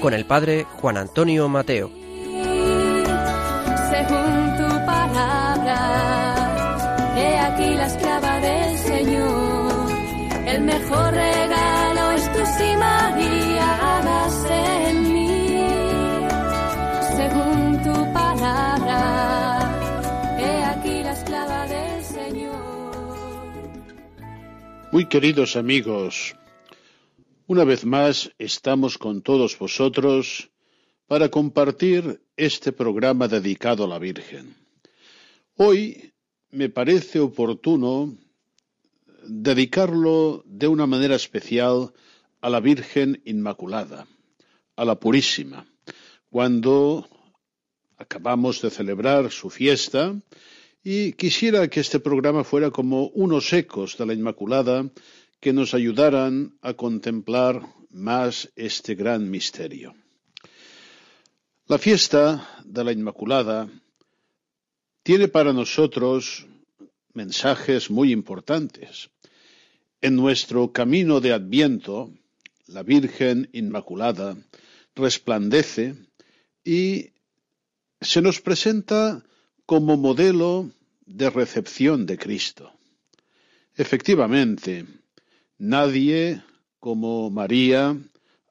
Con el padre Juan Antonio Mateo. según tu palabra. He aquí la esclava del Señor. El mejor regalo es tu sí, María, hágase en mí. Según tu palabra. He aquí la esclava del Señor. Muy queridos amigos, una vez más estamos con todos vosotros para compartir este programa dedicado a la Virgen. Hoy me parece oportuno dedicarlo de una manera especial a la Virgen Inmaculada, a la Purísima, cuando acabamos de celebrar su fiesta y quisiera que este programa fuera como unos ecos de la Inmaculada que nos ayudaran a contemplar más este gran misterio. La fiesta de la Inmaculada tiene para nosotros mensajes muy importantes. En nuestro camino de Adviento, la Virgen Inmaculada resplandece y se nos presenta como modelo de recepción de Cristo. Efectivamente, nadie como María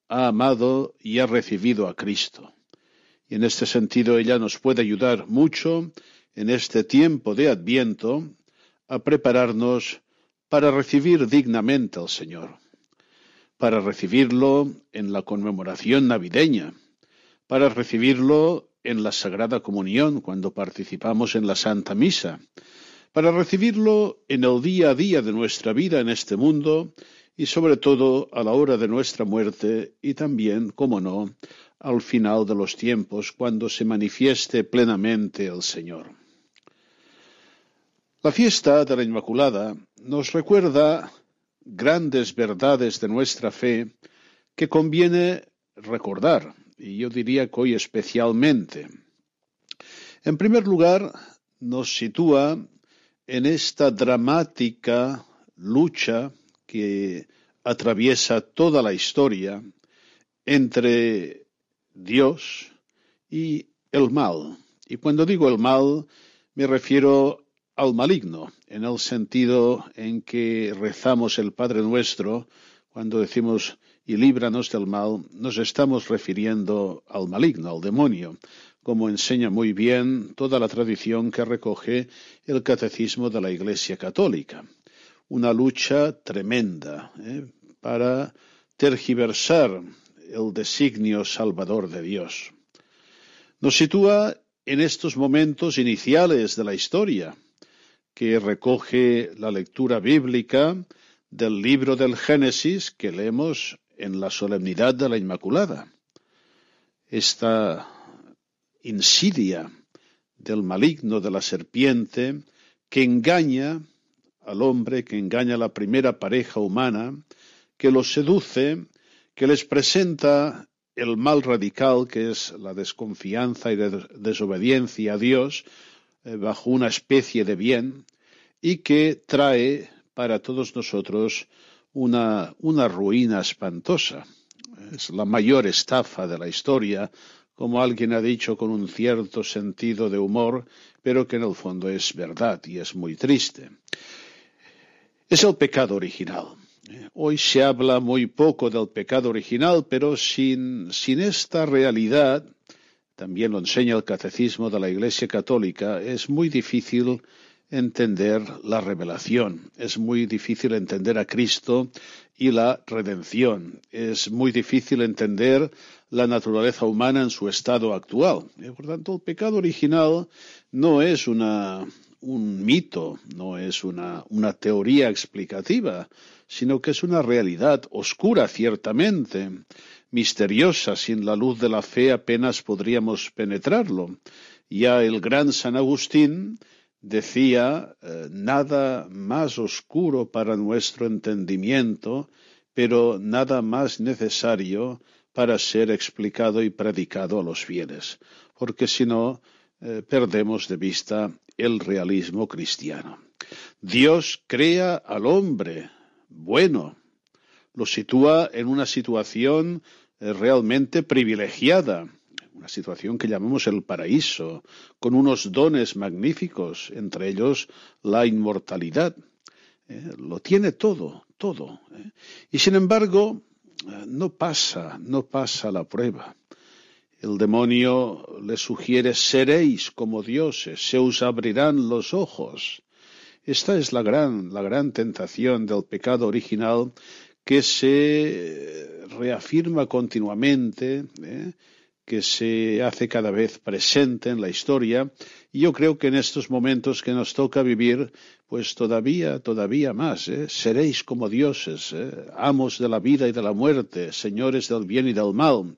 ha amado y ha recibido a Cristo. Y en este sentido ella nos puede ayudar mucho en este tiempo de Adviento a prepararnos para recibir dignamente al Señor, para recibirlo en la conmemoración navideña, para recibirlo en la Sagrada Comunión cuando participamos en la Santa Misa, para recibirlo en el día a día de nuestra vida en este mundo y sobre todo a la hora de nuestra muerte y también, como no, al final de los tiempos cuando se manifieste plenamente el Señor. La fiesta de la Inmaculada nos recuerda grandes verdades de nuestra fe que conviene recordar, y yo diría que hoy especialmente. En primer lugar, nos sitúa en esta dramática lucha que atraviesa toda la historia entre Dios y el mal. Y cuando digo el mal, me refiero al maligno, en el sentido en que rezamos el Padre Nuestro, cuando decimos y líbranos del mal, nos estamos refiriendo al maligno, al demonio, como enseña muy bien toda la tradición que recoge el catecismo de la Iglesia Católica. Una lucha tremenda ¿eh? para tergiversar el designio salvador de Dios. Nos sitúa en estos momentos iniciales de la historia, que recoge la lectura bíblica del libro del Génesis que leemos en la solemnidad de la Inmaculada. Esta insidia del maligno de la serpiente que engaña al hombre, que engaña a la primera pareja humana, que los seduce, que les presenta el mal radical que es la desconfianza y de desobediencia a Dios eh, bajo una especie de bien y que trae para todos nosotros una, una ruina espantosa. Es la mayor estafa de la historia, como alguien ha dicho con un cierto sentido de humor, pero que en el fondo es verdad y es muy triste. Es el pecado original. Hoy se habla muy poco del pecado original, pero sin, sin esta realidad, también lo enseña el catecismo de la Iglesia Católica, es muy difícil entender la revelación, es muy difícil entender a Cristo y la redención, es muy difícil entender la naturaleza humana en su estado actual. Por tanto, el pecado original no es una, un mito, no es una, una teoría explicativa, sino que es una realidad oscura ciertamente, misteriosa, sin la luz de la fe apenas podríamos penetrarlo. Ya el gran San Agustín decía eh, nada más oscuro para nuestro entendimiento, pero nada más necesario para ser explicado y predicado a los fieles, porque si no, eh, perdemos de vista el realismo cristiano. Dios crea al hombre bueno, lo sitúa en una situación eh, realmente privilegiada, una situación que llamamos el paraíso, con unos dones magníficos, entre ellos la inmortalidad. Eh, lo tiene todo, todo. ¿eh? Y sin embargo, no pasa, no pasa la prueba. El demonio le sugiere seréis como dioses, se os abrirán los ojos. Esta es la gran, la gran tentación del pecado original que se reafirma continuamente, ¿eh? Que se hace cada vez presente en la historia, y yo creo que en estos momentos que nos toca vivir, pues todavía, todavía más, ¿eh? seréis como dioses, ¿eh? amos de la vida y de la muerte, señores del bien y del mal.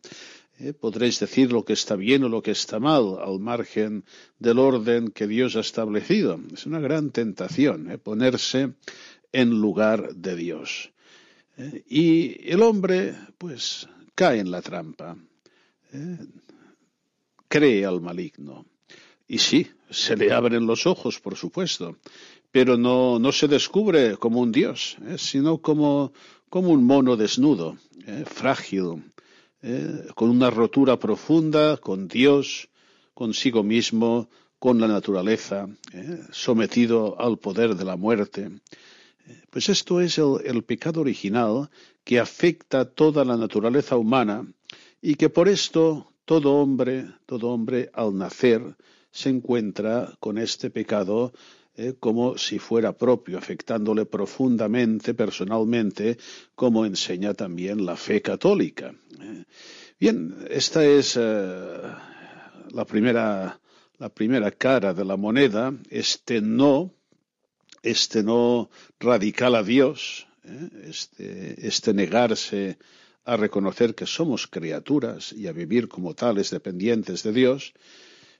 ¿eh? podréis decir lo que está bien o lo que está mal al margen del orden que Dios ha establecido. Es una gran tentación ponerse en lugar de Dios. y el hombre, pues, cae en la trampa, cree al maligno. Y sí, se le abren los ojos, por supuesto, pero no, no se descubre como un Dios, sino como, como un mono desnudo, frágil, ¿eh? con una rotura profunda con Dios, consigo mismo, con la naturaleza, ¿eh? sometido al poder de la muerte. Eh, pues esto es el, pecado original que afecta toda la naturaleza humana y que por esto todo hombre, todo hombre al nacer se encuentra con este pecado eh, como si fuera propio, afectándole profundamente, personalmente, como enseña también la fe católica. Eh. Bien, esta es eh, la, primera, la primera cara de la moneda, este no, este no radical a Dios, este, este negarse a reconocer que somos criaturas y a vivir como tales dependientes de Dios,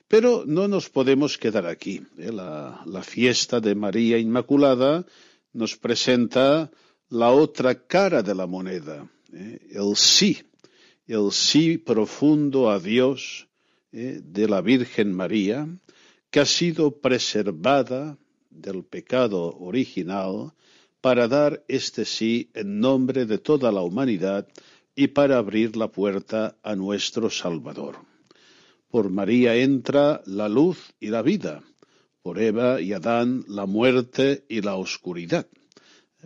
pero no nos podemos quedar aquí. ¿eh? La, fiesta de María Inmaculada nos presenta la otra cara de la moneda, ¿eh? el sí, el sí profundo a Dios ¿eh? de la Virgen María, que ha sido preservada del pecado original para dar este sí en nombre de toda la humanidad y para abrir la puerta a nuestro Salvador. Por María entra la luz y la vida, por Eva y Adán la muerte y la oscuridad.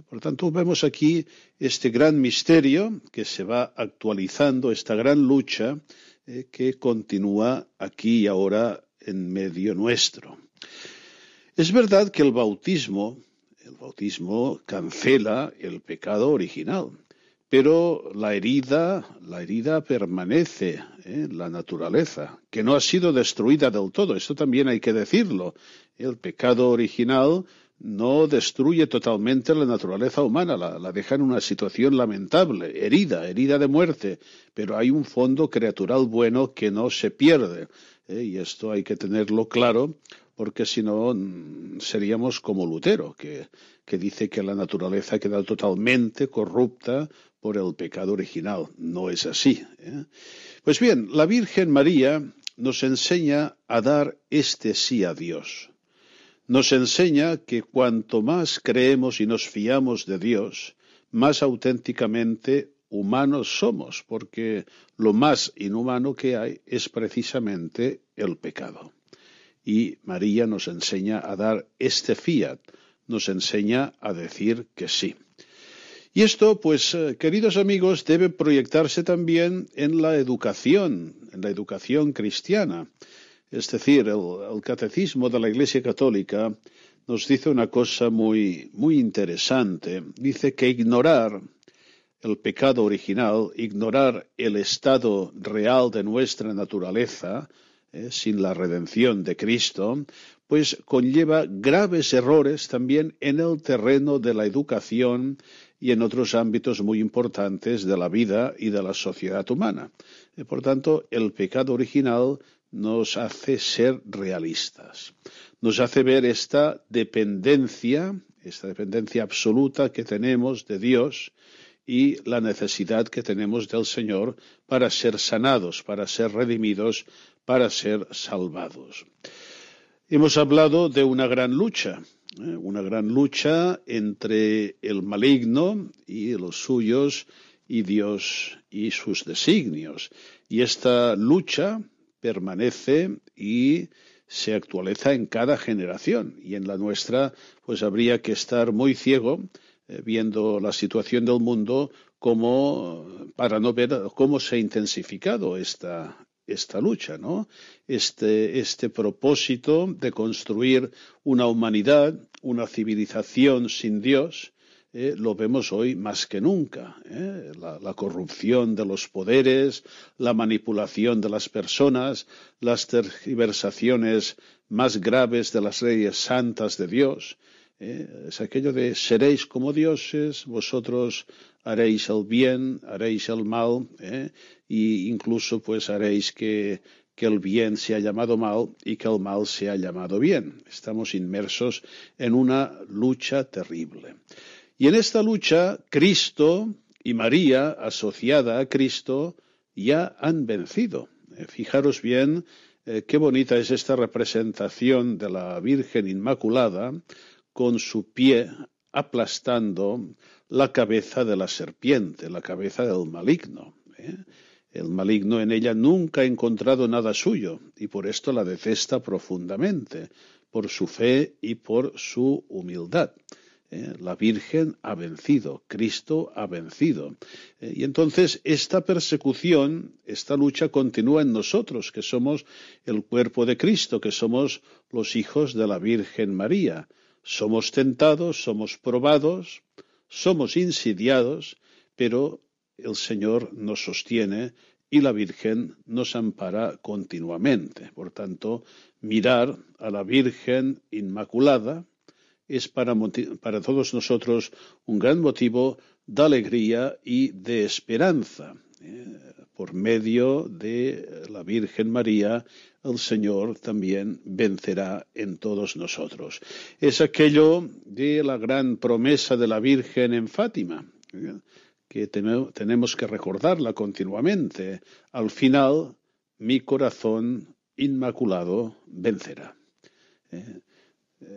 Por tanto, vemos aquí este gran misterio que se va actualizando, esta gran lucha eh, que continúa aquí y ahora en medio nuestro. Es verdad que el bautismo, el bautismo cancela el pecado original, pero la herida, la herida permanece en la naturaleza, que no ha sido destruida del todo. Esto también hay que decirlo. El pecado original no destruye totalmente la naturaleza humana, la, deja en una situación lamentable, herida, herida de muerte, pero hay un fondo creatural bueno que no se pierde. ¿eh? Y esto hay que tenerlo claro, porque si no mm, seríamos como Lutero, que, dice que la naturaleza queda totalmente corrupta por el pecado original. No es así. ¿eh? Pues bien, la Virgen María nos enseña a dar este sí a Dios. Nos enseña que cuanto más creemos y nos fiamos de Dios, más auténticamente humanos somos, porque lo más inhumano que hay es precisamente el pecado. Y María nos enseña a dar este fiat, nos enseña a decir que sí. Y esto, pues, eh, queridos amigos, debe proyectarse también en la educación, en la educación cristiana. Es decir, el, catecismo de la Iglesia Católica nos dice una cosa muy, muy interesante. Dice que ignorar el pecado original, ignorar el estado real de nuestra naturaleza, eh, sin la redención de Cristo, pues conlleva graves errores también en el terreno de la educación y en otros ámbitos muy importantes de la vida y de la sociedad humana. Eh, por tanto, el pecado original nos hace ser realistas, nos hace ver esta dependencia, esta dependencia absoluta que tenemos de Dios y la necesidad que tenemos del Señor para ser sanados, para ser redimidos, para ser salvados. Hemos hablado de una gran lucha, ¿eh? una gran lucha entre el maligno y los suyos y Dios y sus designios. Y esta lucha permanece y se actualiza en cada generación. Y en la nuestra, pues habría que estar muy ciego viendo la situación del mundo como para no ver cómo se ha intensificado esta, esta lucha, ¿no? Este, este propósito de construir una humanidad, una civilización sin Dios, eh, lo vemos hoy más que nunca. ¿eh? La, la, corrupción de los poderes, la manipulación de las personas, las tergiversaciones más graves de las leyes santas de Dios. ¿Eh? Es aquello de seréis como dioses, vosotros haréis el bien, haréis el mal, e incluso pues haréis que, que el bien sea llamado mal y que el mal sea llamado bien. Estamos inmersos en una lucha terrible. Y en esta lucha, Cristo y María, asociada a Cristo, ya han vencido. Eh, fijaros bien eh, qué bonita es esta representación de la Virgen Inmaculada con su pie aplastando la cabeza de la serpiente, la cabeza del maligno. ¿eh? El maligno en ella nunca ha encontrado nada suyo y por esto la detesta profundamente, por su fe y por su humildad. ¿eh? La Virgen ha vencido, Cristo ha vencido. ¿eh? y entonces esta persecución, esta lucha continúa en nosotros, que somos el cuerpo de Cristo, que somos los hijos de la Virgen María. Somos tentados, somos probados, somos insidiados, pero el Señor nos sostiene y la Virgen nos ampara continuamente. Por tanto, mirar a la Virgen Inmaculada es para, todos nosotros un gran motivo de alegría y de esperanza. Por medio de la Virgen María el Señor también vencerá en todos nosotros. Es aquello de la gran promesa de la Virgen en Fátima, ¿eh? que tenemos que recordarla continuamente. Al final, mi corazón inmaculado vencerá. ¿eh?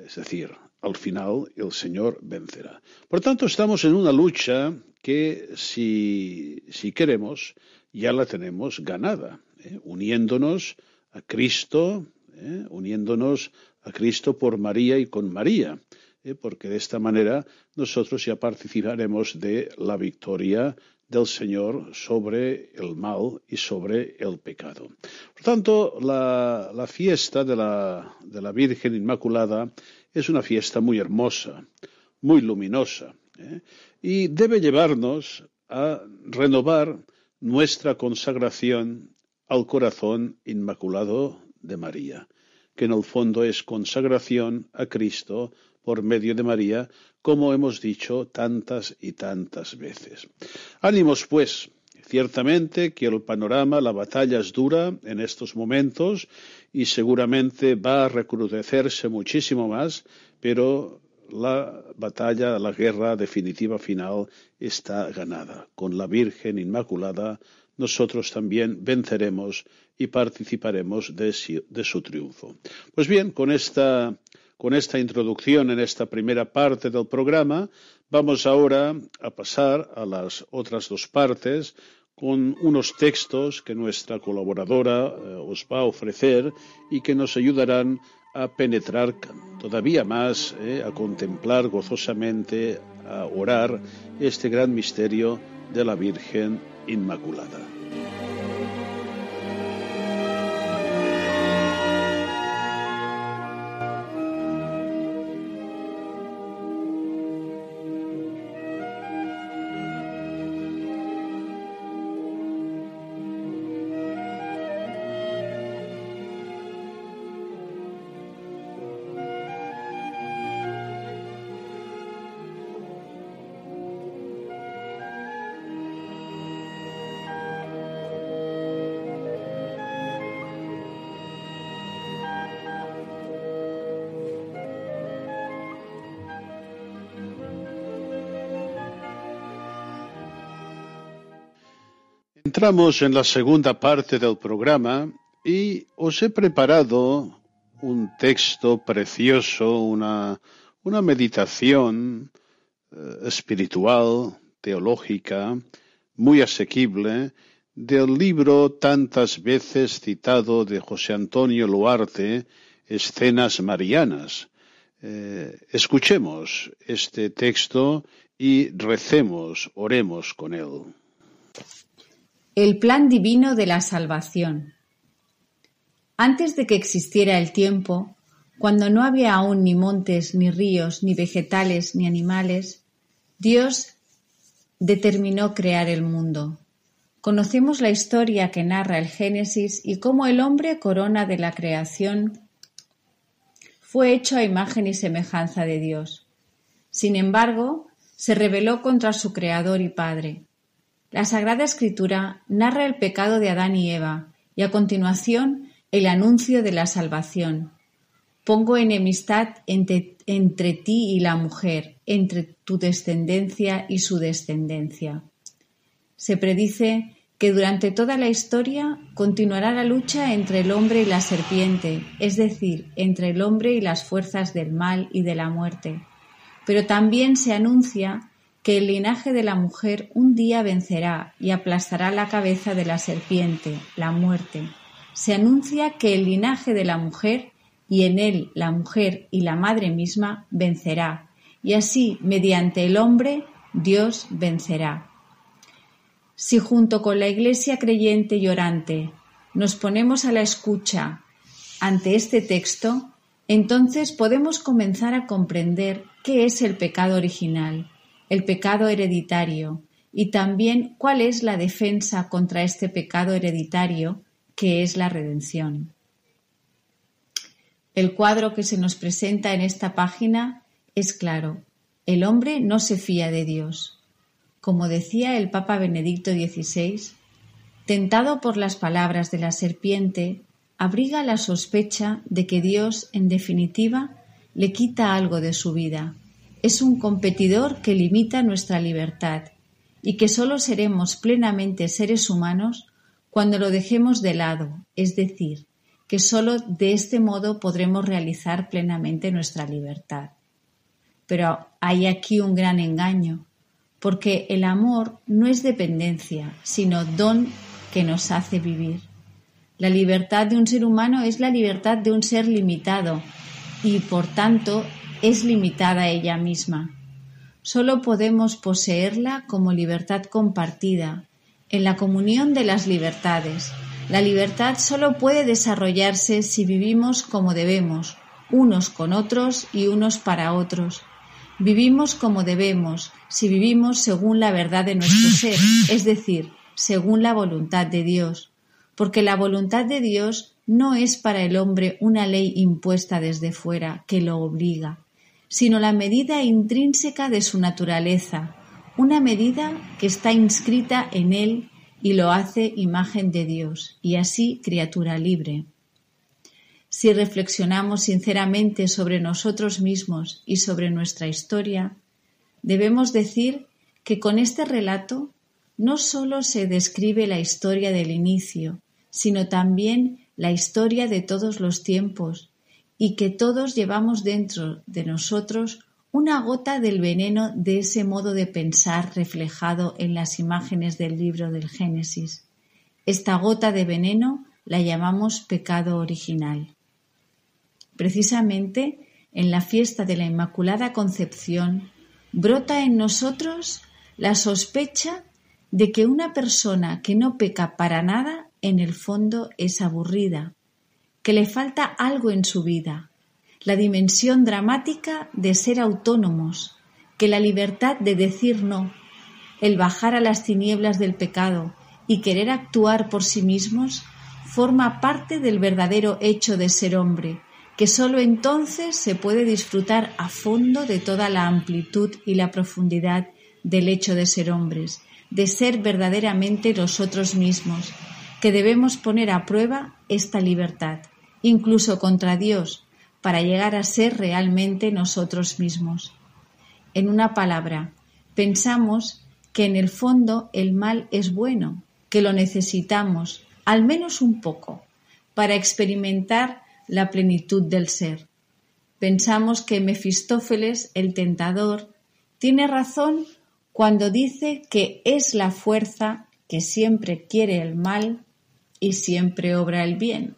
Es decir, al final el Señor vencerá. Por tanto, estamos en una lucha que si, si queremos, ya la tenemos ganada, ¿eh? uniéndonos a Cristo, ¿eh? uniéndonos a Cristo por María y con María, ¿eh? porque de esta manera nosotros ya participaremos de la victoria del Señor sobre el mal y sobre el pecado. Por tanto, la, la fiesta de la, de la, Virgen Inmaculada es una fiesta muy hermosa, muy luminosa, y debe llevarnos a renovar nuestra consagración al corazón inmaculado de María, que en el fondo es consagración a Cristo por medio de María, como hemos dicho tantas y tantas veces. Ánimos, pues, Ciertamente que el panorama, la batalla es dura en estos momentos y seguramente va a recrudecerse muchísimo más, pero la batalla, la guerra definitiva final está ganada. Con la Virgen Inmaculada nosotros también venceremos y participaremos de su, triunfo. Pues bien, con esta, con esta introducción en esta primera parte del programa, vamos ahora a pasar a las otras dos partes con unos textos que nuestra colaboradora eh, os va a ofrecer y que nos ayudarán a penetrar todavía más, eh, a contemplar gozosamente, a orar este gran misterio de la Virgen Inmaculada. Entramos en la segunda parte del programa y os he preparado un texto precioso, una, meditación eh, espiritual, teológica, muy asequible, del libro tantas veces citado de José Antonio Luarte, Escenas Marianas. Eh, escuchemos este texto y recemos, oremos con él. El plan divino de la salvación. Antes de que existiera el tiempo, cuando no había aún ni montes, ni ríos, ni vegetales, ni animales, Dios determinó crear el mundo. Conocemos la historia que narra el Génesis y cómo el hombre, corona de la creación, fue hecho a imagen y semejanza de Dios. Sin embargo, se rebeló contra su Creador y Padre. La Sagrada Escritura narra el pecado de Adán y Eva y a continuación el anuncio de la salvación. Pongo enemistad entre, entre, ti y la mujer, entre tu descendencia y su descendencia. Se predice que durante toda la historia continuará la lucha entre el hombre y la serpiente, es decir, entre el hombre y las fuerzas del mal y de la muerte. Pero también se anuncia que el linaje de la mujer un día vencerá y aplastará la cabeza de la serpiente, la muerte. Se anuncia que el linaje de la mujer y en él la mujer y la madre misma vencerá, y así, mediante el hombre, Dios vencerá. Si junto con la Iglesia creyente y orante nos ponemos a la escucha ante este texto, entonces podemos comenzar a comprender qué es el pecado original el pecado hereditario y también cuál es la defensa contra este pecado hereditario que es la redención. El cuadro que se nos presenta en esta página es claro. El hombre no se fía de Dios. Como decía el Papa Benedicto XVI, tentado por las palabras de la serpiente, abriga la sospecha de que Dios, en definitiva, le quita algo de su vida, es un competidor que limita nuestra libertad y que sólo seremos plenamente seres humanos cuando lo dejemos de lado, es decir, que sólo de este modo podremos realizar plenamente nuestra libertad. Pero hay aquí un gran engaño, porque el amor no es dependencia, sino don que nos hace vivir. La libertad de un ser humano es la libertad de un ser limitado y, por tanto, es limitada ella misma. Solo podemos poseerla como libertad compartida, en la comunión de las libertades. La libertad solo puede desarrollarse si vivimos como debemos, unos con otros y unos para otros. Vivimos como debemos si vivimos según la verdad de nuestro ser, es decir, según la voluntad de Dios, porque la voluntad de Dios no es para el hombre una ley impuesta desde fuera que lo obliga, sino la medida intrínseca de su naturaleza, una medida que está inscrita en él y lo hace imagen de Dios, y así criatura libre. Si reflexionamos sinceramente sobre nosotros mismos y sobre nuestra historia, debemos decir que con este relato no sólo se describe la historia del inicio, sino también la historia de todos los tiempos, y que todos llevamos dentro de nosotros una gota del veneno de ese modo de pensar reflejado en las imágenes del libro del Génesis. Esta gota de veneno la llamamos pecado original. Precisamente en la fiesta de la Inmaculada Concepción brota en nosotros la sospecha de que una persona que no peca para nada en el fondo es aburrida, que le falta algo en su vida, la dimensión dramática de ser autónomos, que la libertad de decir no, el bajar a las tinieblas del pecado y querer actuar por sí mismos, forma parte del verdadero hecho de ser hombre, que sólo entonces se puede disfrutar a fondo de toda la amplitud y la profundidad del hecho de ser hombres, de ser verdaderamente nosotros mismos, que debemos poner a prueba esta libertad incluso contra Dios, para llegar a ser realmente nosotros mismos. En una palabra, pensamos que en el fondo el mal es bueno, que lo necesitamos, al menos un poco, para experimentar la plenitud del ser. Pensamos que Mefistófeles, el tentador, tiene razón cuando dice que es la fuerza que siempre quiere el mal y siempre obra el bien.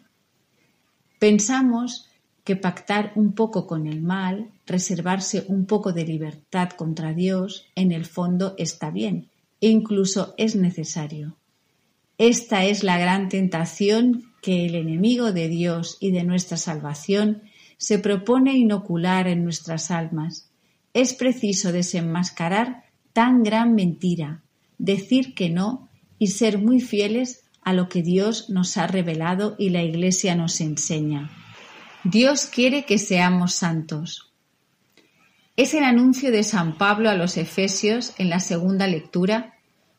Pensamos que pactar un poco con el mal, reservarse un poco de libertad contra Dios, en el fondo está bien e incluso es necesario. Esta es la gran tentación que el enemigo de Dios y de nuestra salvación se propone inocular en nuestras almas. Es preciso desenmascarar tan gran mentira, decir que no y ser muy fieles a lo que Dios nos ha revelado y la Iglesia nos enseña. Dios quiere que seamos santos. Es el anuncio de San Pablo a los Efesios en la segunda lectura.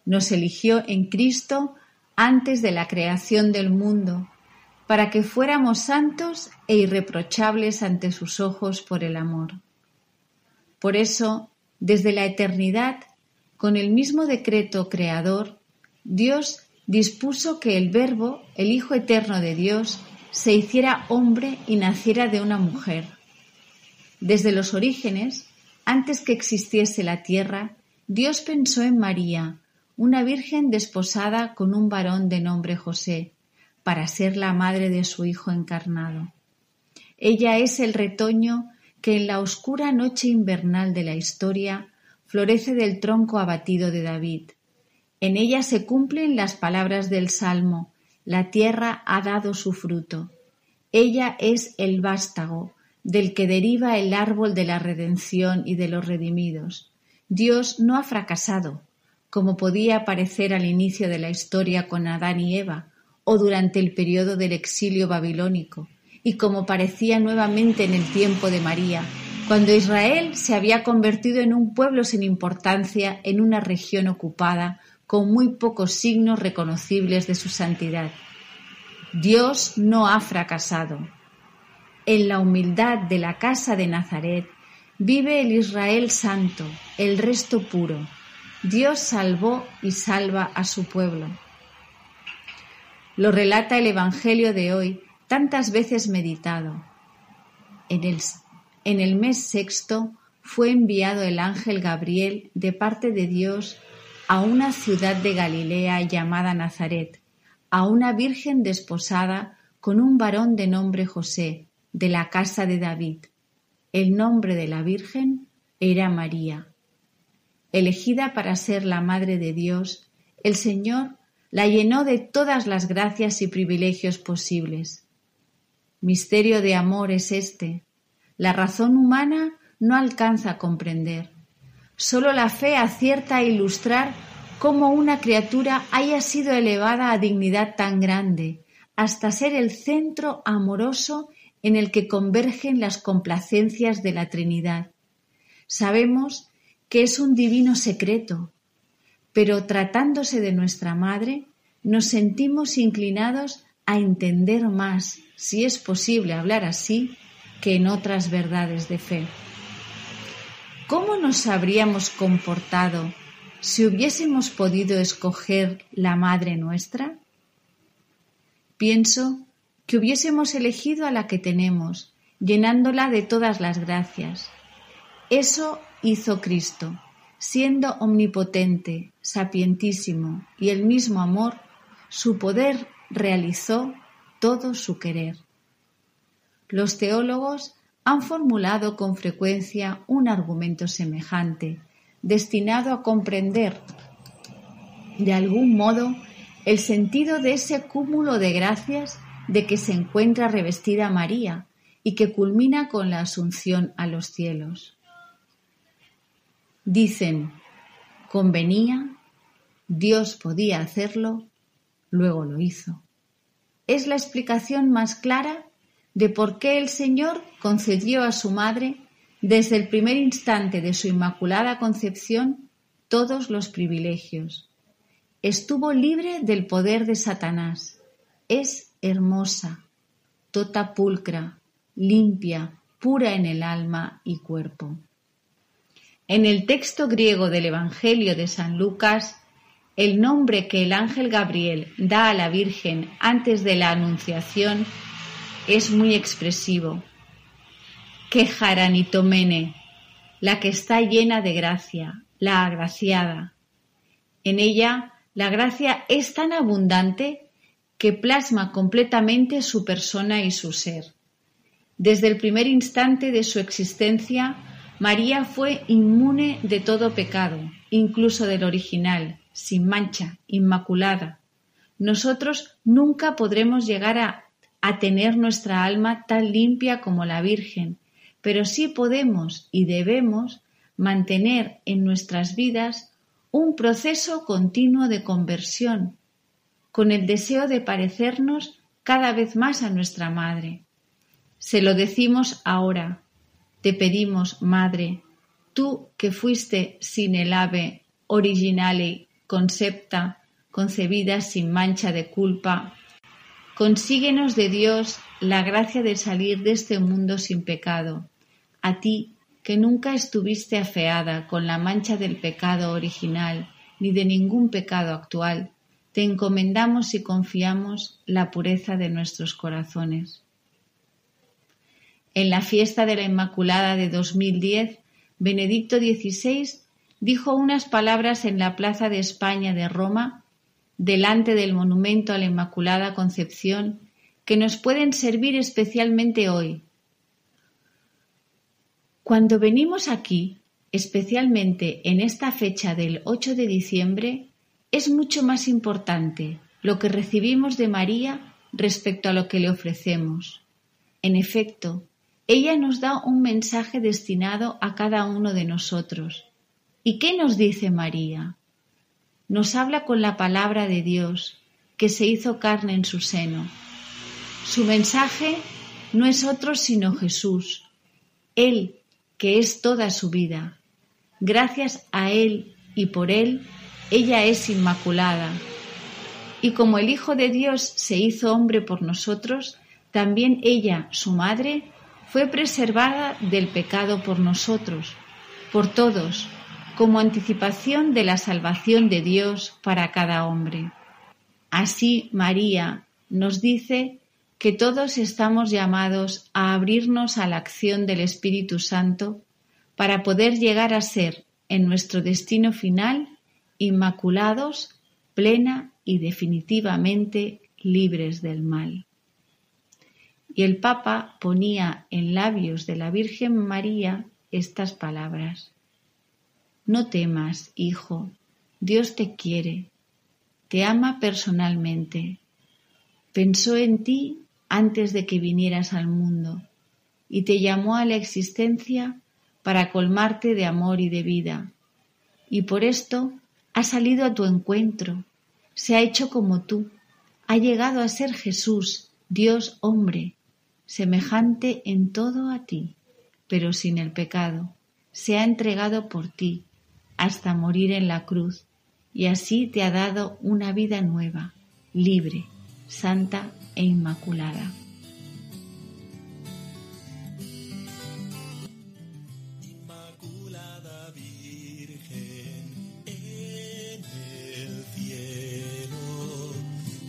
Nos eligió en Cristo antes de la creación del mundo, para que fuéramos santos e irreprochables ante sus ojos por el amor. Por eso, desde la eternidad, con el mismo decreto creador, Dios dispuso que el Verbo, el Hijo Eterno de Dios, se hiciera hombre y naciera de una mujer. Desde los orígenes, antes que existiese la tierra, Dios pensó en María, una virgen desposada con un varón de nombre José, para ser la madre de su Hijo encarnado. Ella es el retoño que en la oscura noche invernal de la historia florece del tronco abatido de David, en ella se cumplen las palabras del Salmo, la tierra ha dado su fruto. Ella es el vástago, del que deriva el árbol de la redención y de los redimidos. Dios no ha fracasado, como podía parecer al inicio de la historia con Adán y Eva, o durante el periodo del exilio babilónico, y como parecía nuevamente en el tiempo de María, cuando Israel se había convertido en un pueblo sin importancia en una región ocupada con muy pocos signos reconocibles de su santidad. Dios no ha fracasado. En la humildad de la casa de Nazaret vive el Israel santo, el resto puro. Dios salvó y salva a su pueblo. Lo relata el Evangelio de hoy, tantas veces meditado. En el, en el mes sexto fue enviado el ángel Gabriel de parte de Dios a una ciudad de Galilea llamada Nazaret, a una virgen desposada con un varón de nombre José, de la casa de David. El nombre de la Virgen era María. Elegida para ser la Madre de Dios, el Señor la llenó de todas las gracias y privilegios posibles. Misterio de amor es este. La razón humana no alcanza a comprender. Solo la fe acierta a ilustrar cómo una criatura haya sido elevada a dignidad tan grande, hasta ser el centro amoroso en el que convergen las complacencias de la Trinidad. Sabemos que es un divino secreto, pero tratándose de nuestra Madre, nos sentimos inclinados a entender más, si es posible hablar así, que en otras verdades de fe. ¿Cómo nos habríamos comportado si hubiésemos podido escoger la Madre nuestra? Pienso que hubiésemos elegido a la que tenemos, llenándola de todas las gracias. Eso hizo Cristo, siendo omnipotente, sapientísimo y el mismo amor, su poder realizó todo su querer. Los teólogos han formulado con frecuencia un argumento semejante, destinado a comprender de algún modo el sentido de ese cúmulo de gracias de que se encuentra revestida María y que culmina con la asunción a los cielos. Dicen, convenía, Dios podía hacerlo, luego lo hizo. Es la explicación más clara de por qué el Señor concedió a su madre, desde el primer instante de su inmaculada concepción, todos los privilegios. Estuvo libre del poder de Satanás. Es hermosa, tota pulcra, limpia, pura en el alma y cuerpo. En el texto griego del Evangelio de San Lucas, el nombre que el ángel Gabriel da a la Virgen antes de la Anunciación es muy expresivo. Que Jaranitomene, la que está llena de gracia, la agraciada. En ella la gracia es tan abundante que plasma completamente su persona y su ser. Desde el primer instante de su existencia, María fue inmune de todo pecado, incluso del original, sin mancha, inmaculada. Nosotros nunca podremos llegar a, a tener nuestra alma tan limpia como la Virgen, pero sí podemos y debemos mantener en nuestras vidas un proceso continuo de conversión, con el deseo de parecernos cada vez más a nuestra Madre. Se lo decimos ahora. Te pedimos, Madre, tú que fuiste sin el ave originale concepta, concebida sin mancha de culpa, consíguenos de Dios la gracia de salir de este mundo sin pecado. A ti, que nunca estuviste afeada con la mancha del pecado original ni de ningún pecado actual, te encomendamos y confiamos la pureza de nuestros corazones. En la fiesta de la Inmaculada de 2010, Benedicto XVI dijo unas palabras en la Plaza de España de Roma, delante del monumento a la Inmaculada Concepción, que nos pueden servir especialmente hoy. Cuando venimos aquí, especialmente en esta fecha del 8 de diciembre, es mucho más importante lo que recibimos de María respecto a lo que le ofrecemos. En efecto, ella nos da un mensaje destinado a cada uno de nosotros. ¿Y qué nos dice María? Nos habla con la palabra de Dios, que se hizo carne en su seno. Su mensaje no es otro sino Jesús, Él que es toda su vida. Gracias a Él y por Él, ella es inmaculada. Y como el Hijo de Dios se hizo hombre por nosotros, también ella, su madre, fue preservada del pecado por nosotros, por todos, como anticipación de la salvación de Dios para cada hombre. Así María nos dice que todos estamos llamados a abrirnos a la acción del Espíritu Santo para poder llegar a ser, en nuestro destino final, inmaculados, plena y definitivamente libres del mal y el Papa ponía en labios de la Virgen María estas palabras. No temas, hijo, Dios te quiere, te ama personalmente, pensó en ti antes de que vinieras al mundo y te llamó a la existencia para colmarte de amor y de vida. Y por esto ha salido a tu encuentro, se ha hecho como tú, ha llegado a ser Jesús, Dios hombre, semejante en todo a ti, pero sin el pecado, se ha entregado por ti hasta morir en la cruz, y así te ha dado una vida nueva, libre, santa e inmaculada.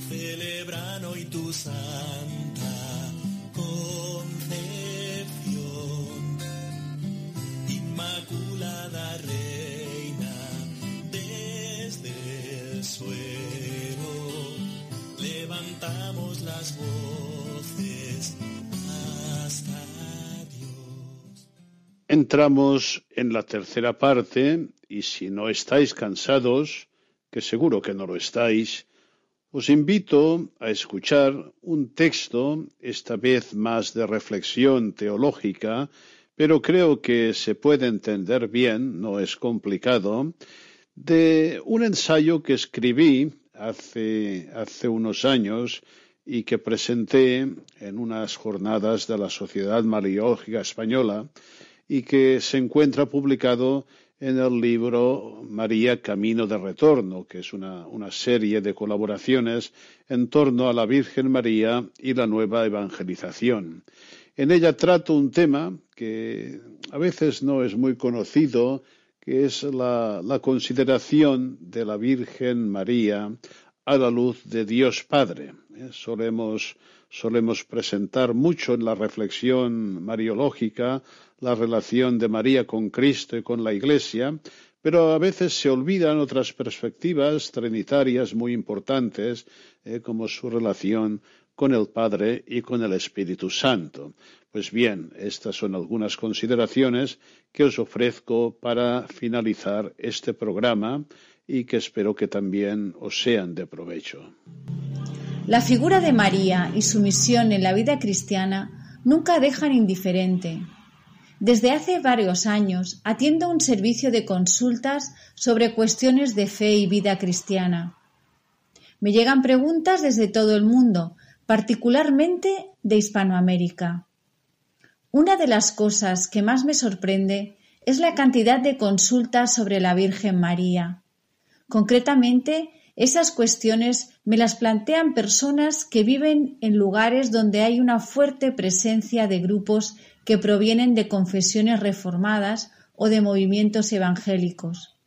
Celebran hoy tu santa Entramos en la tercera parte y si no estáis cansados, que seguro que no lo estáis, os invito a escuchar un texto, esta vez más de reflexión teológica, pero creo que se puede entender bien, no es complicado, de un ensayo que escribí hace, hace unos años y que presenté en unas jornadas de la Sociedad Mariológica Española y que se encuentra publicado en el libro María Camino de Retorno, que es una, una, serie de colaboraciones en torno a la Virgen María y la nueva evangelización. En ella trato un tema que a veces no es muy conocido, que es la, la consideración de la Virgen María a la luz de Dios Padre. Eh, solemos, solemos presentar mucho en la reflexión mariológica la relación de María con Cristo y con la Iglesia, pero a veces se olvidan otras perspectivas trinitarias muy importantes, eh, como su relación con el Padre y con el Espíritu Santo. Pues bien, estas son algunas consideraciones que os ofrezco para finalizar este programa y que espero que también os sean de provecho. La figura de María y su misión en la vida cristiana nunca dejan indiferente. Desde hace varios años atiendo un servicio de consultas sobre cuestiones de fe y vida cristiana. Me llegan preguntas desde todo el mundo, particularmente de Hispanoamérica. Una de las cosas que más me sorprende es la cantidad de consultas sobre la Virgen María. Concretamente, esas cuestiones me las plantean personas que viven en lugares donde hay una fuerte presencia de grupos que provienen de confesiones reformadas o de movimientos evangélicos.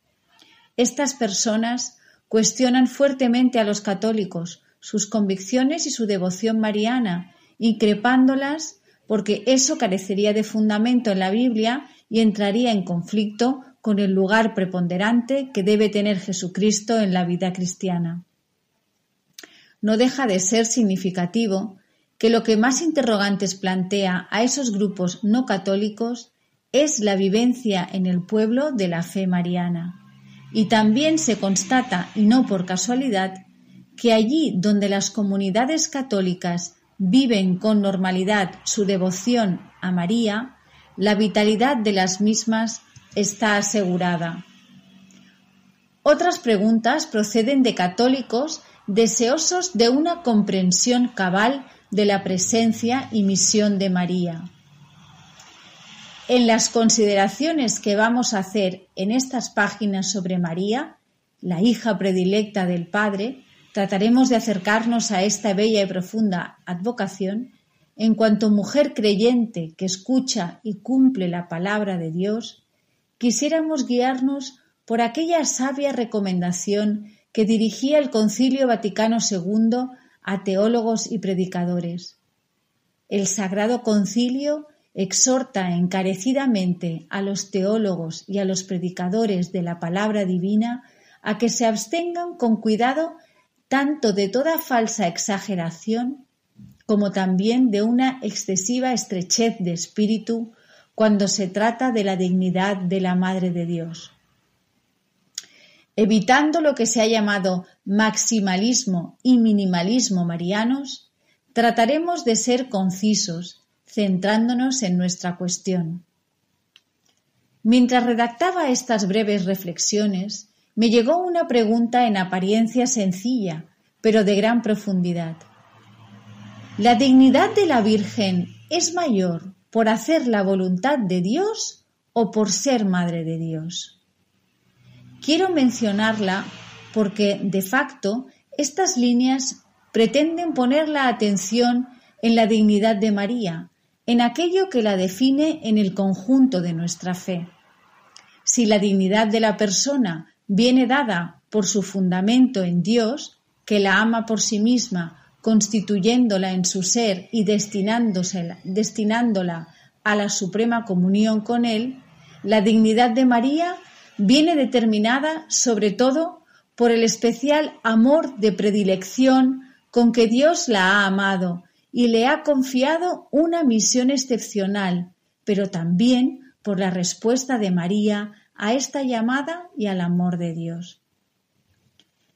Estas personas cuestionan fuertemente a los católicos, sus convicciones y su devoción mariana, increpándolas porque eso carecería de fundamento en la Biblia y entraría en conflicto con el lugar preponderante que debe tener Jesucristo en la vida cristiana. No deja de ser significativo que lo que más interrogantes plantea a esos grupos no católicos es la vivencia en el pueblo de la fe mariana. Y también se constata, y no por casualidad, que allí donde las comunidades católicas viven con normalidad su devoción a María, la vitalidad de las mismas está asegurada. Otras preguntas proceden de católicos deseosos de una comprensión cabal de la presencia y misión de María. En las consideraciones que vamos a hacer en estas páginas sobre María, la hija predilecta del Padre, trataremos de acercarnos a esta bella y profunda advocación en cuanto mujer creyente que escucha y cumple la palabra de Dios, quisiéramos guiarnos por aquella sabia recomendación que dirigía el Concilio Vaticano II a teólogos y predicadores. El Sagrado Concilio exhorta encarecidamente a los teólogos y a los predicadores de la palabra divina a que se abstengan con cuidado tanto de toda falsa exageración como también de una excesiva estrechez de espíritu cuando se trata de la dignidad de la Madre de Dios. Evitando lo que se ha llamado maximalismo y minimalismo marianos, trataremos de ser concisos, centrándonos en nuestra cuestión. Mientras redactaba estas breves reflexiones, me llegó una pregunta en apariencia sencilla, pero de gran profundidad. ¿La dignidad de la Virgen es mayor por hacer la voluntad de Dios o por ser Madre de Dios? Quiero mencionarla porque, de facto, estas líneas pretenden poner la atención en la dignidad de María, en aquello que la define en el conjunto de nuestra fe. Si la dignidad de la persona viene dada por su fundamento en Dios, que la ama por sí misma, constituyéndola en su ser y destinándola a la suprema comunión con Él, la dignidad de María viene determinada sobre todo por el especial amor de predilección con que Dios la ha amado y le ha confiado una misión excepcional, pero también por la respuesta de María a esta llamada y al amor de Dios.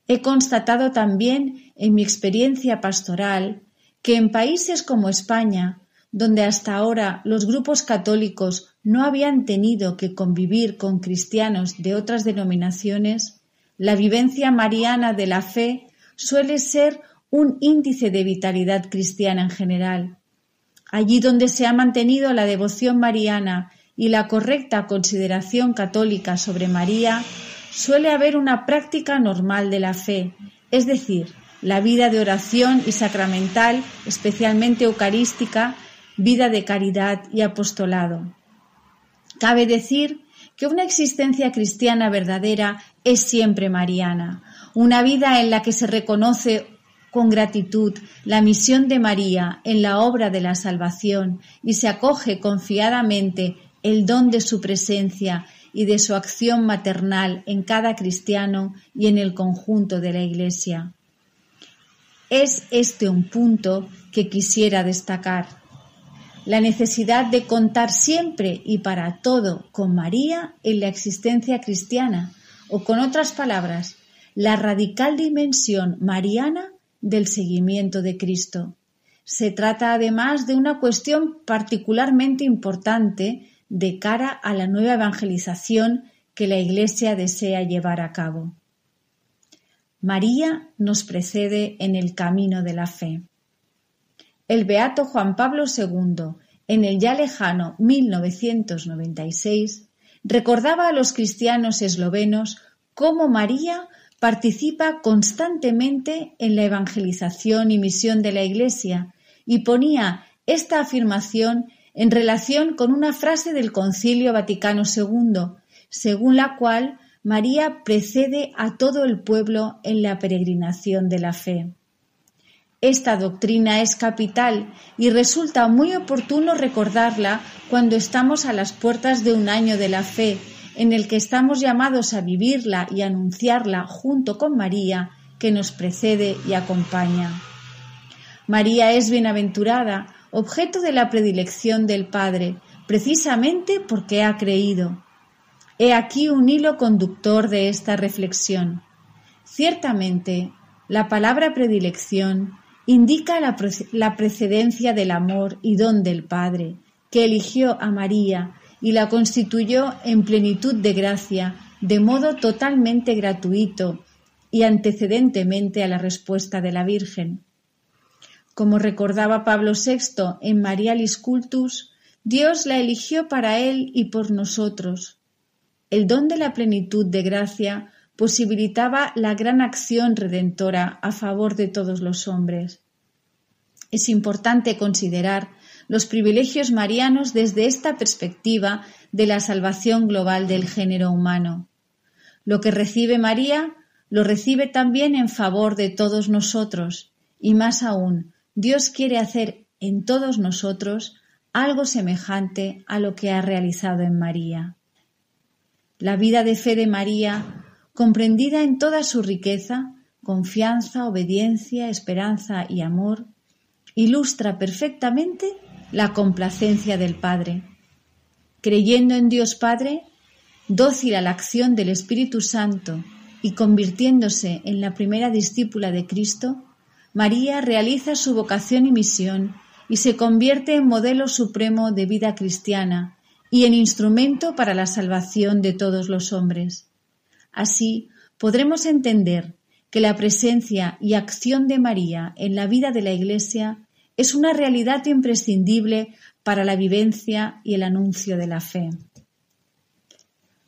He constatado también en mi experiencia pastoral que en países como España, donde hasta ahora los grupos católicos no habían tenido que convivir con cristianos de otras denominaciones, la vivencia mariana de la fe suele ser un índice de vitalidad cristiana en general. Allí donde se ha mantenido la devoción mariana y la correcta consideración católica sobre María, suele haber una práctica normal de la fe, es decir, la vida de oración y sacramental, especialmente eucarística, vida de caridad y apostolado. Cabe decir que una existencia cristiana verdadera es siempre mariana, una vida en la que se reconoce con gratitud la misión de María en la obra de la salvación y se acoge confiadamente el don de su presencia y de su acción maternal en cada cristiano y en el conjunto de la Iglesia. Es este un punto que quisiera destacar. La necesidad de contar siempre y para todo con María en la existencia cristiana, o con otras palabras, la radical dimensión mariana del seguimiento de Cristo. Se trata además de una cuestión particularmente importante de cara a la nueva evangelización que la Iglesia desea llevar a cabo. María nos precede en el camino de la fe. El beato Juan Pablo II, en el ya lejano 1996, recordaba a los cristianos eslovenos cómo María participa constantemente en la evangelización y misión de la Iglesia y ponía esta afirmación en relación con una frase del Concilio Vaticano II, según la cual María precede a todo el pueblo en la peregrinación de la fe. Esta doctrina es capital y resulta muy oportuno recordarla cuando estamos a las puertas de un año de la fe, en el que estamos llamados a vivirla y anunciarla junto con María, que nos precede y acompaña. María es bienaventurada objeto de la predilección del Padre, precisamente porque ha creído. He aquí un hilo conductor de esta reflexión. Ciertamente, la palabra predilección indica la, precedencia del amor y don del Padre, que eligió a María y la constituyó en plenitud de gracia, de modo totalmente gratuito y antecedentemente a la respuesta de la Virgen. Como recordaba Pablo VI en Marialis Cultus, Dios la eligió para él y por nosotros. El don de la plenitud de gracia posibilitaba la gran acción redentora a favor de todos los hombres. Es importante considerar los privilegios marianos desde esta perspectiva de la salvación global del género humano. Lo que recibe María lo recibe también en favor de todos nosotros, y más aún, Dios quiere hacer en todos nosotros algo semejante a lo que ha realizado en María. La vida de fe de María, comprendida en toda su riqueza, confianza, obediencia, esperanza y amor, ilustra perfectamente la complacencia del Padre. Creyendo en Dios Padre, dócil a la acción del Espíritu Santo y convirtiéndose en la primera discípula de Cristo, María realiza su vocación y misión y se convierte en modelo supremo de vida cristiana y en instrumento para la salvación de todos los hombres. Así podremos entender que la presencia y acción de María en la vida de la Iglesia es una realidad imprescindible para la vivencia y el anuncio de la fe.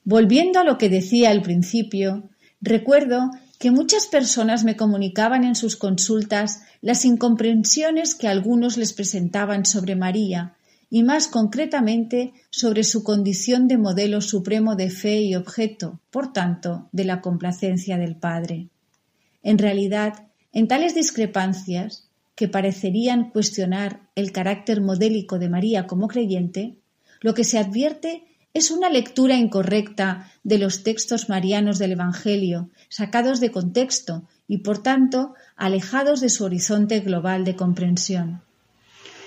Volviendo a lo que decía al principio, recuerdo que muchas personas me comunicaban en sus consultas las incomprensiones que algunos les presentaban sobre María y más concretamente sobre su condición de modelo supremo de fe y objeto, por tanto, de la complacencia del Padre. En realidad, en tales discrepancias, que parecerían cuestionar el carácter modélico de María como creyente, lo que se advierte es una lectura incorrecta de los textos marianos del Evangelio, sacados de contexto y, por tanto, alejados de su horizonte global de comprensión.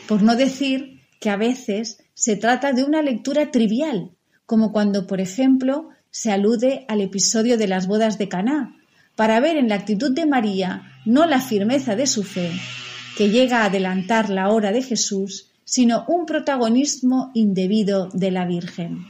Por no decir que a veces se trata de una lectura trivial, como cuando, por ejemplo, se alude al episodio de las bodas de Caná, para ver en la actitud de María no la firmeza de su fe, que llega a adelantar la hora de Jesús, sino un protagonismo indebido de la Virgen.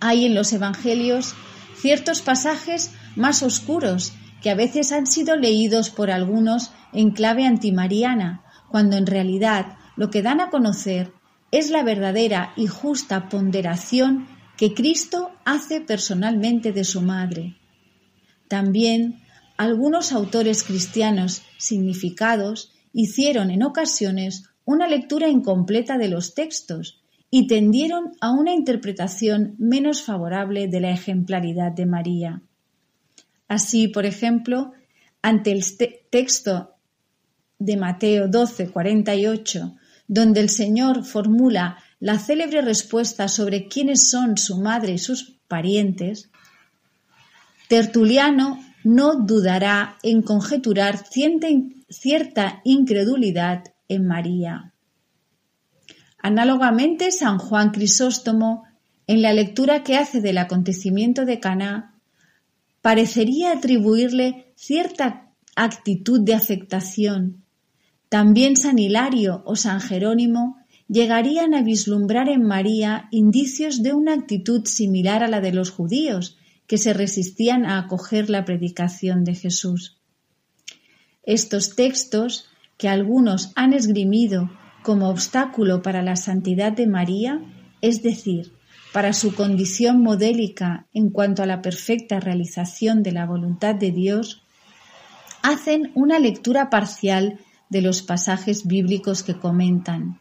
Hay en los Evangelios ciertos pasajes más oscuros que a veces han sido leídos por algunos en clave antimariana, cuando en realidad lo que dan a conocer es la verdadera y justa ponderación que Cristo hace personalmente de su madre. También algunos autores cristianos significados hicieron en ocasiones una lectura incompleta de los textos y tendieron a una interpretación menos favorable de la ejemplaridad de María. Así, por ejemplo, ante el texto de Mateo 12, 48, donde el Señor formula la célebre respuesta sobre quiénes son su madre y sus parientes, Tertuliano no dudará en conjeturar cierta incredulidad en María. Análogamente, San Juan Crisóstomo, en la lectura que hace del acontecimiento de Caná, parecería atribuirle cierta actitud de afectación. También San Hilario o San Jerónimo llegarían a vislumbrar en María indicios de una actitud similar a la de los judíos, que se resistían a acoger la predicación de Jesús. Estos textos, que algunos han esgrimido como obstáculo para la santidad de María, es decir, para su condición modélica en cuanto a la perfecta realización de la voluntad de Dios, hacen una lectura parcial de los pasajes bíblicos que comentan.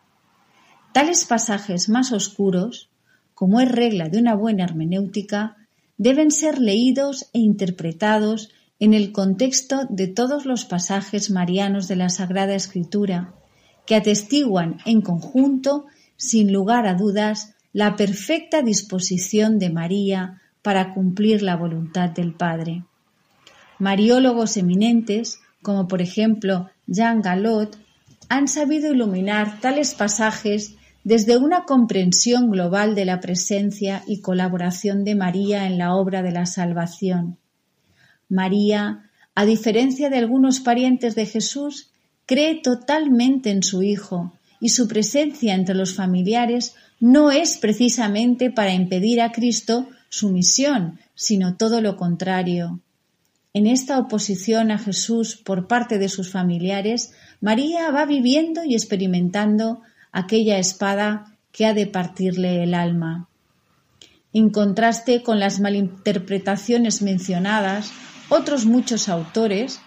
Tales pasajes más oscuros, como es regla de una buena hermenéutica, deben ser leídos e interpretados en el contexto de todos los pasajes marianos de la Sagrada Escritura, que atestiguan en conjunto, sin lugar a dudas, la perfecta disposición de María para cumplir la voluntad del Padre. Mariólogos eminentes, como por ejemplo Jean Galot, han sabido iluminar tales pasajes desde una comprensión global de la presencia y colaboración de María en la obra de la salvación. María, a diferencia de algunos parientes de Jesús, cree totalmente en su Hijo y su presencia entre los familiares no es precisamente para impedir a Cristo su misión, sino todo lo contrario. En esta oposición a Jesús por parte de sus familiares, María va viviendo y experimentando aquella espada que ha de partirle el alma. En contraste con las malinterpretaciones mencionadas, otros muchos autores,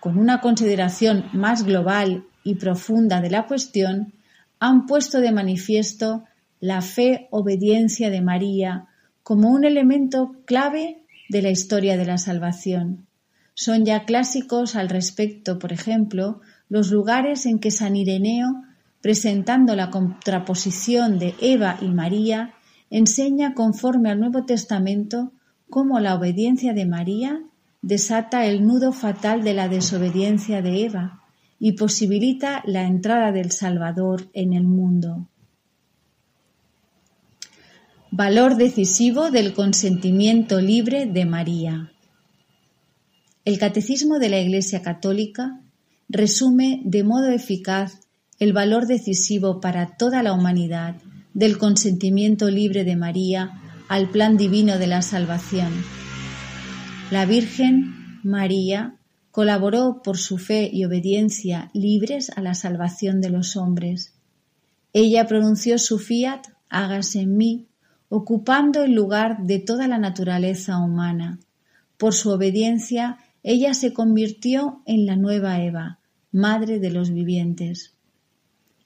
con una consideración más global y profunda de la cuestión, han puesto de manifiesto la fe-obediencia de María como un elemento clave de la historia de la salvación. Son ya clásicos al respecto, por ejemplo, los lugares en que San Ireneo presentando la contraposición de Eva y María, enseña conforme al Nuevo Testamento cómo la obediencia de María desata el nudo fatal de la desobediencia de Eva y posibilita la entrada del Salvador en el mundo. Valor decisivo del consentimiento libre de María. El Catecismo de la Iglesia Católica resume de modo eficaz el valor decisivo para toda la humanidad del consentimiento libre de María al plan divino de la salvación. La Virgen María colaboró por su fe y obediencia libres a la salvación de los hombres. Ella pronunció su fiat, hágase en mí, ocupando el lugar de toda la naturaleza humana. Por su obediencia, ella se convirtió en la nueva Eva, madre de los vivientes.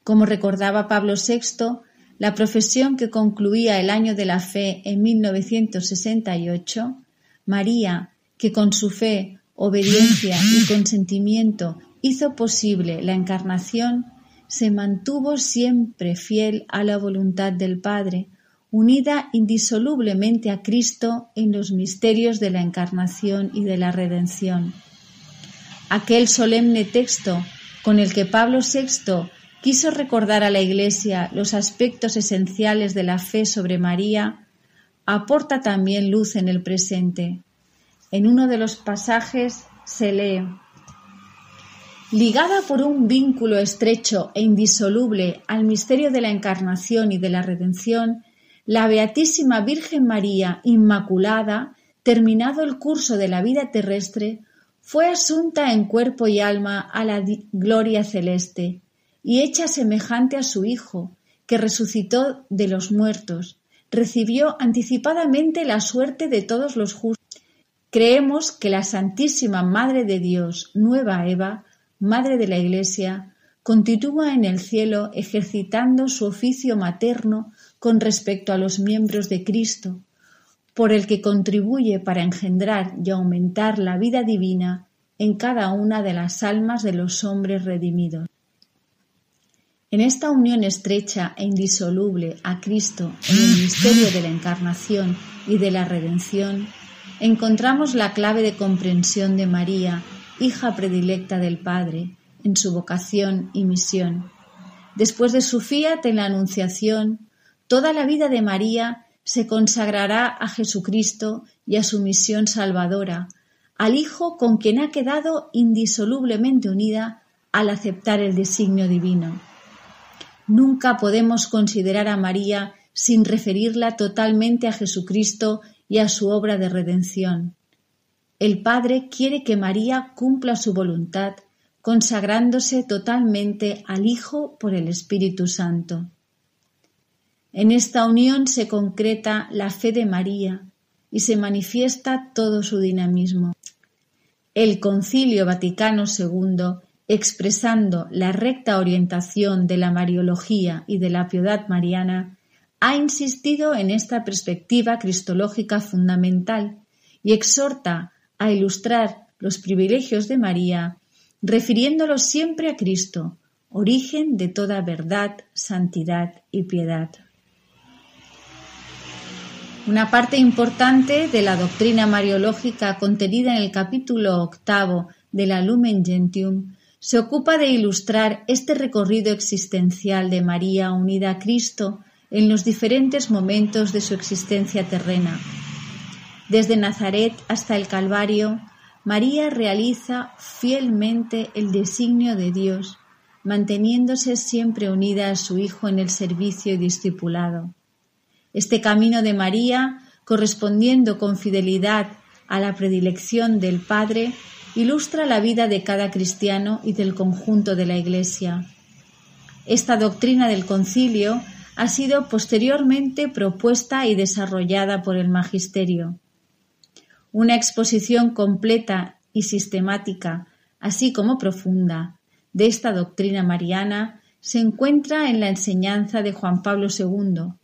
Como recordaba Pablo VI, la profesión que concluía el año de la fe en 1968, María, que con su fe, obediencia y consentimiento hizo posible la encarnación, se mantuvo siempre fiel a la voluntad del Padre, unida indisolublemente a Cristo en los misterios de la encarnación y de la redención. Aquel solemne texto con el que Pablo VI quiso recordar a la Iglesia los aspectos esenciales de la fe sobre María, aporta también luz en el presente. En uno de los pasajes se lee Ligada por un vínculo estrecho e indisoluble al misterio de la encarnación y de la redención, la Beatísima Virgen María Inmaculada, terminado el curso de la vida terrestre, fue asunta en cuerpo y alma a la gloria celeste, y hecha semejante a su Hijo, que resucitó de los muertos, recibió anticipadamente la suerte de todos los justos. Creemos que la Santísima Madre de Dios, Nueva Eva, Madre de la Iglesia, continúa en el cielo ejercitando su oficio materno con respecto a los miembros de Cristo, por el que contribuye para engendrar y aumentar la vida divina en cada una de las almas de los hombres redimidos. En esta unión estrecha e indisoluble a Cristo en el misterio de la encarnación y de la redención, encontramos la clave de comprensión de María, hija predilecta del Padre, en su vocación y misión. Después de su fiat en la Anunciación, toda la vida de María se consagrará a Jesucristo y a su misión salvadora, al Hijo con quien ha quedado indisolublemente unida al aceptar el designio divino. Nunca podemos considerar a María sin referirla totalmente a Jesucristo y a su obra de redención. El Padre quiere que María cumpla su voluntad, consagrándose totalmente al Hijo por el Espíritu Santo. En esta unión se concreta la fe de María y se manifiesta todo su dinamismo. El Concilio Vaticano II expresando la recta orientación de la Mariología y de la piedad mariana, ha insistido en esta perspectiva cristológica fundamental y exhorta a ilustrar los privilegios de María, refiriéndolos siempre a Cristo, origen de toda verdad, santidad y piedad. Una parte importante de la doctrina mariológica contenida en el capítulo octavo de la Lumen Gentium se ocupa de ilustrar este recorrido existencial de María unida a Cristo en los diferentes momentos de su existencia terrena. Desde Nazaret hasta el Calvario, María realiza fielmente el designio de Dios, manteniéndose siempre unida a su Hijo en el servicio y discipulado. Este camino de María, correspondiendo con fidelidad a la predilección del Padre, ilustra la vida de cada cristiano y del conjunto de la Iglesia. Esta doctrina del concilio ha sido posteriormente propuesta y desarrollada por el Magisterio. Una exposición completa y sistemática, así como profunda, de esta doctrina mariana se encuentra en la enseñanza de Juan Pablo II.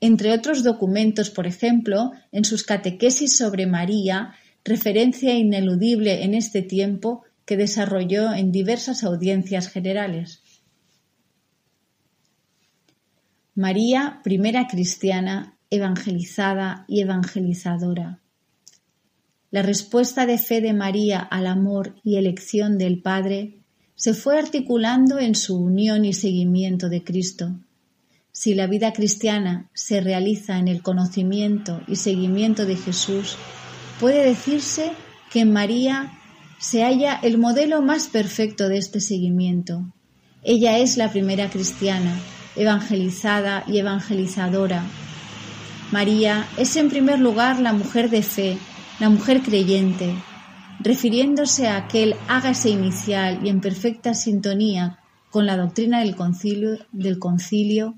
Entre otros documentos, por ejemplo, en sus catequesis sobre María referencia ineludible en este tiempo que desarrolló en diversas audiencias generales. María, primera cristiana, evangelizada y evangelizadora. La respuesta de fe de María al amor y elección del Padre se fue articulando en su unión y seguimiento de Cristo. Si la vida cristiana se realiza en el conocimiento y seguimiento de Jesús, puede decirse que en María se halla el modelo más perfecto de este seguimiento. Ella es la primera cristiana, evangelizada y evangelizadora. María es en primer lugar la mujer de fe, la mujer creyente, refiriéndose a aquel hágase inicial y en perfecta sintonía con la doctrina del concilio,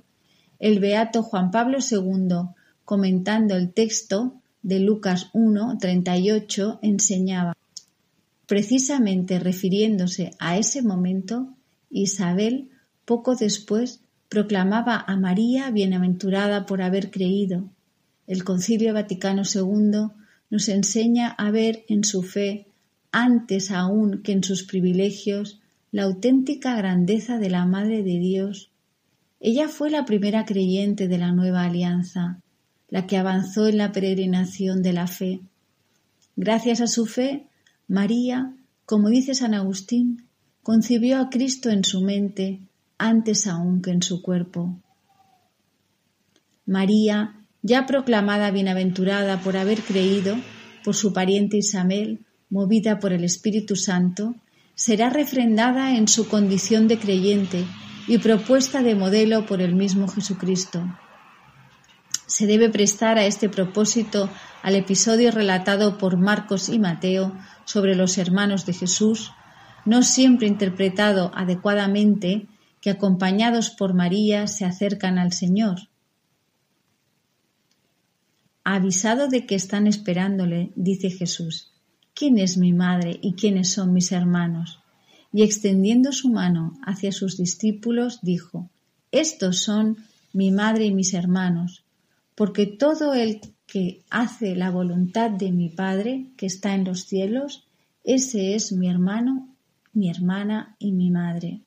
el beato Juan Pablo II, comentando el texto, de Lucas 1, 38 enseñaba. Precisamente refiriéndose a ese momento, Isabel poco después proclamaba a María bienaventurada por haber creído. El Concilio Vaticano II nos enseña a ver en su fe, antes aún que en sus privilegios, la auténtica grandeza de la Madre de Dios. Ella fue la primera creyente de la nueva alianza, la que avanzó en la peregrinación de la fe. Gracias a su fe, María, como dice San Agustín, concibió a Cristo en su mente antes aún que en su cuerpo. María, ya proclamada bienaventurada por haber creído por su pariente Isabel, movida por el Espíritu Santo, será refrendada en su condición de creyente y propuesta de modelo por el mismo Jesucristo. Se debe prestar a este propósito al episodio relatado por Marcos y Mateo sobre los hermanos de Jesús, no siempre interpretado adecuadamente, que acompañados por María se acercan al Señor. Avisado de que están esperándole, dice Jesús, ¿quién es mi madre y quiénes son mis hermanos? Y extendiendo su mano hacia sus discípulos, dijo, Estos son mi madre y mis hermanos, porque todo el que hace la voluntad de mi Padre que está en los cielos, ese es mi hermano, mi hermana y mi madre.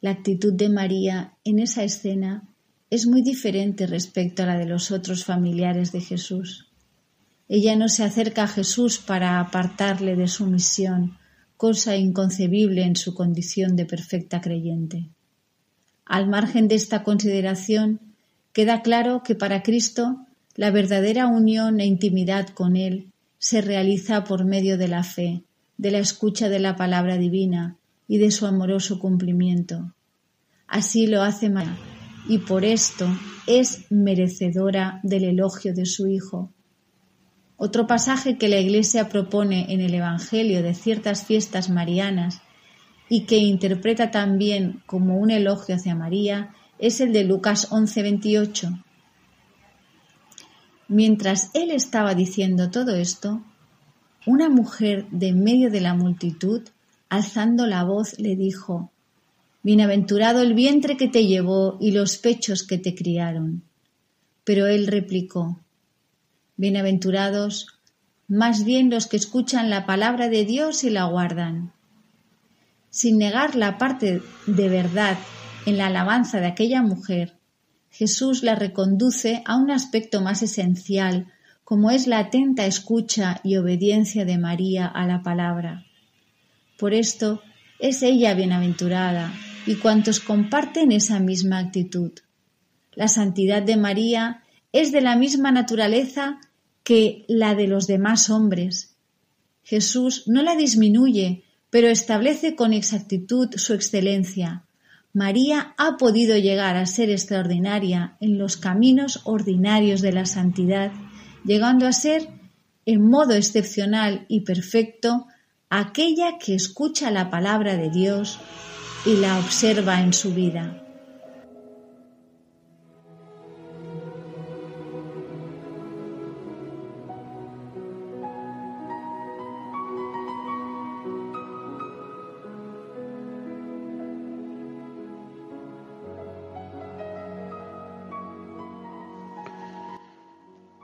La actitud de María en esa escena es muy diferente respecto a la de los otros familiares de Jesús. Ella no se acerca a Jesús para apartarle de su misión, cosa inconcebible en su condición de perfecta creyente. Al margen de esta consideración, queda claro que para Cristo la verdadera unión e intimidad con Él se realiza por medio de la fe, de la escucha de la palabra divina y de su amoroso cumplimiento. Así lo hace María, y por esto es merecedora del elogio de su Hijo. Otro pasaje que la Iglesia propone en el Evangelio de ciertas fiestas marianas y que interpreta también como un elogio hacia María es el de Lucas 11:28. Mientras él estaba diciendo todo esto, una mujer de medio de la multitud, alzando la voz, le dijo, Bienaventurado el vientre que te llevó y los pechos que te criaron. Pero él replicó, Bienaventurados más bien los que escuchan la palabra de Dios y la guardan. Sin negar la parte de verdad en la alabanza de aquella mujer, Jesús la reconduce a un aspecto más esencial, como es la atenta escucha y obediencia de María a la palabra. Por esto es ella bienaventurada y cuantos comparten esa misma actitud. La santidad de María es de la misma naturaleza que la de los demás hombres. Jesús no la disminuye, pero establece con exactitud su excelencia, María ha podido llegar a ser extraordinaria en los caminos ordinarios de la santidad, llegando a ser, en modo excepcional y perfecto, aquella que escucha la palabra de Dios y la observa en su vida.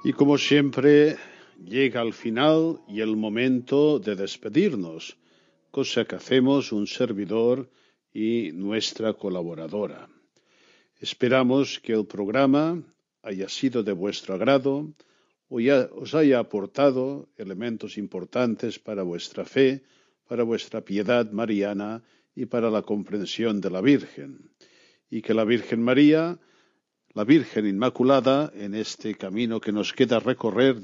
Y como siempre, llega al final y el momento de despedirnos, cosa que hacemos un servidor y nuestra colaboradora. Esperamos que el programa haya sido de vuestro agrado o ya os haya aportado elementos importantes para vuestra fe, para vuestra piedad mariana y para la comprensión de la Virgen. Y que la Virgen María la Virgen Inmaculada, en este camino que nos queda recorrer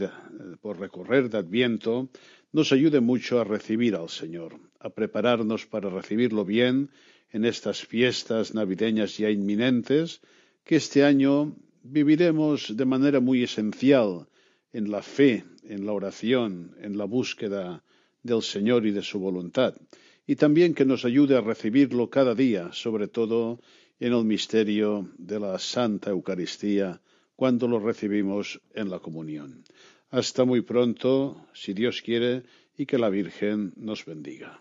por recorrer de Adviento, nos ayude mucho a recibir al Señor, a prepararnos para recibirlo bien en estas fiestas navideñas ya inminentes, que este año viviremos de manera muy esencial en la fe, en la oración, en la búsqueda del Señor y de su voluntad, y también que nos ayude a recibirlo cada día, sobre todo en el misterio de la Santa Eucaristía cuando lo recibimos en la comunión. Hasta muy pronto, si Dios quiere, y que la Virgen nos bendiga.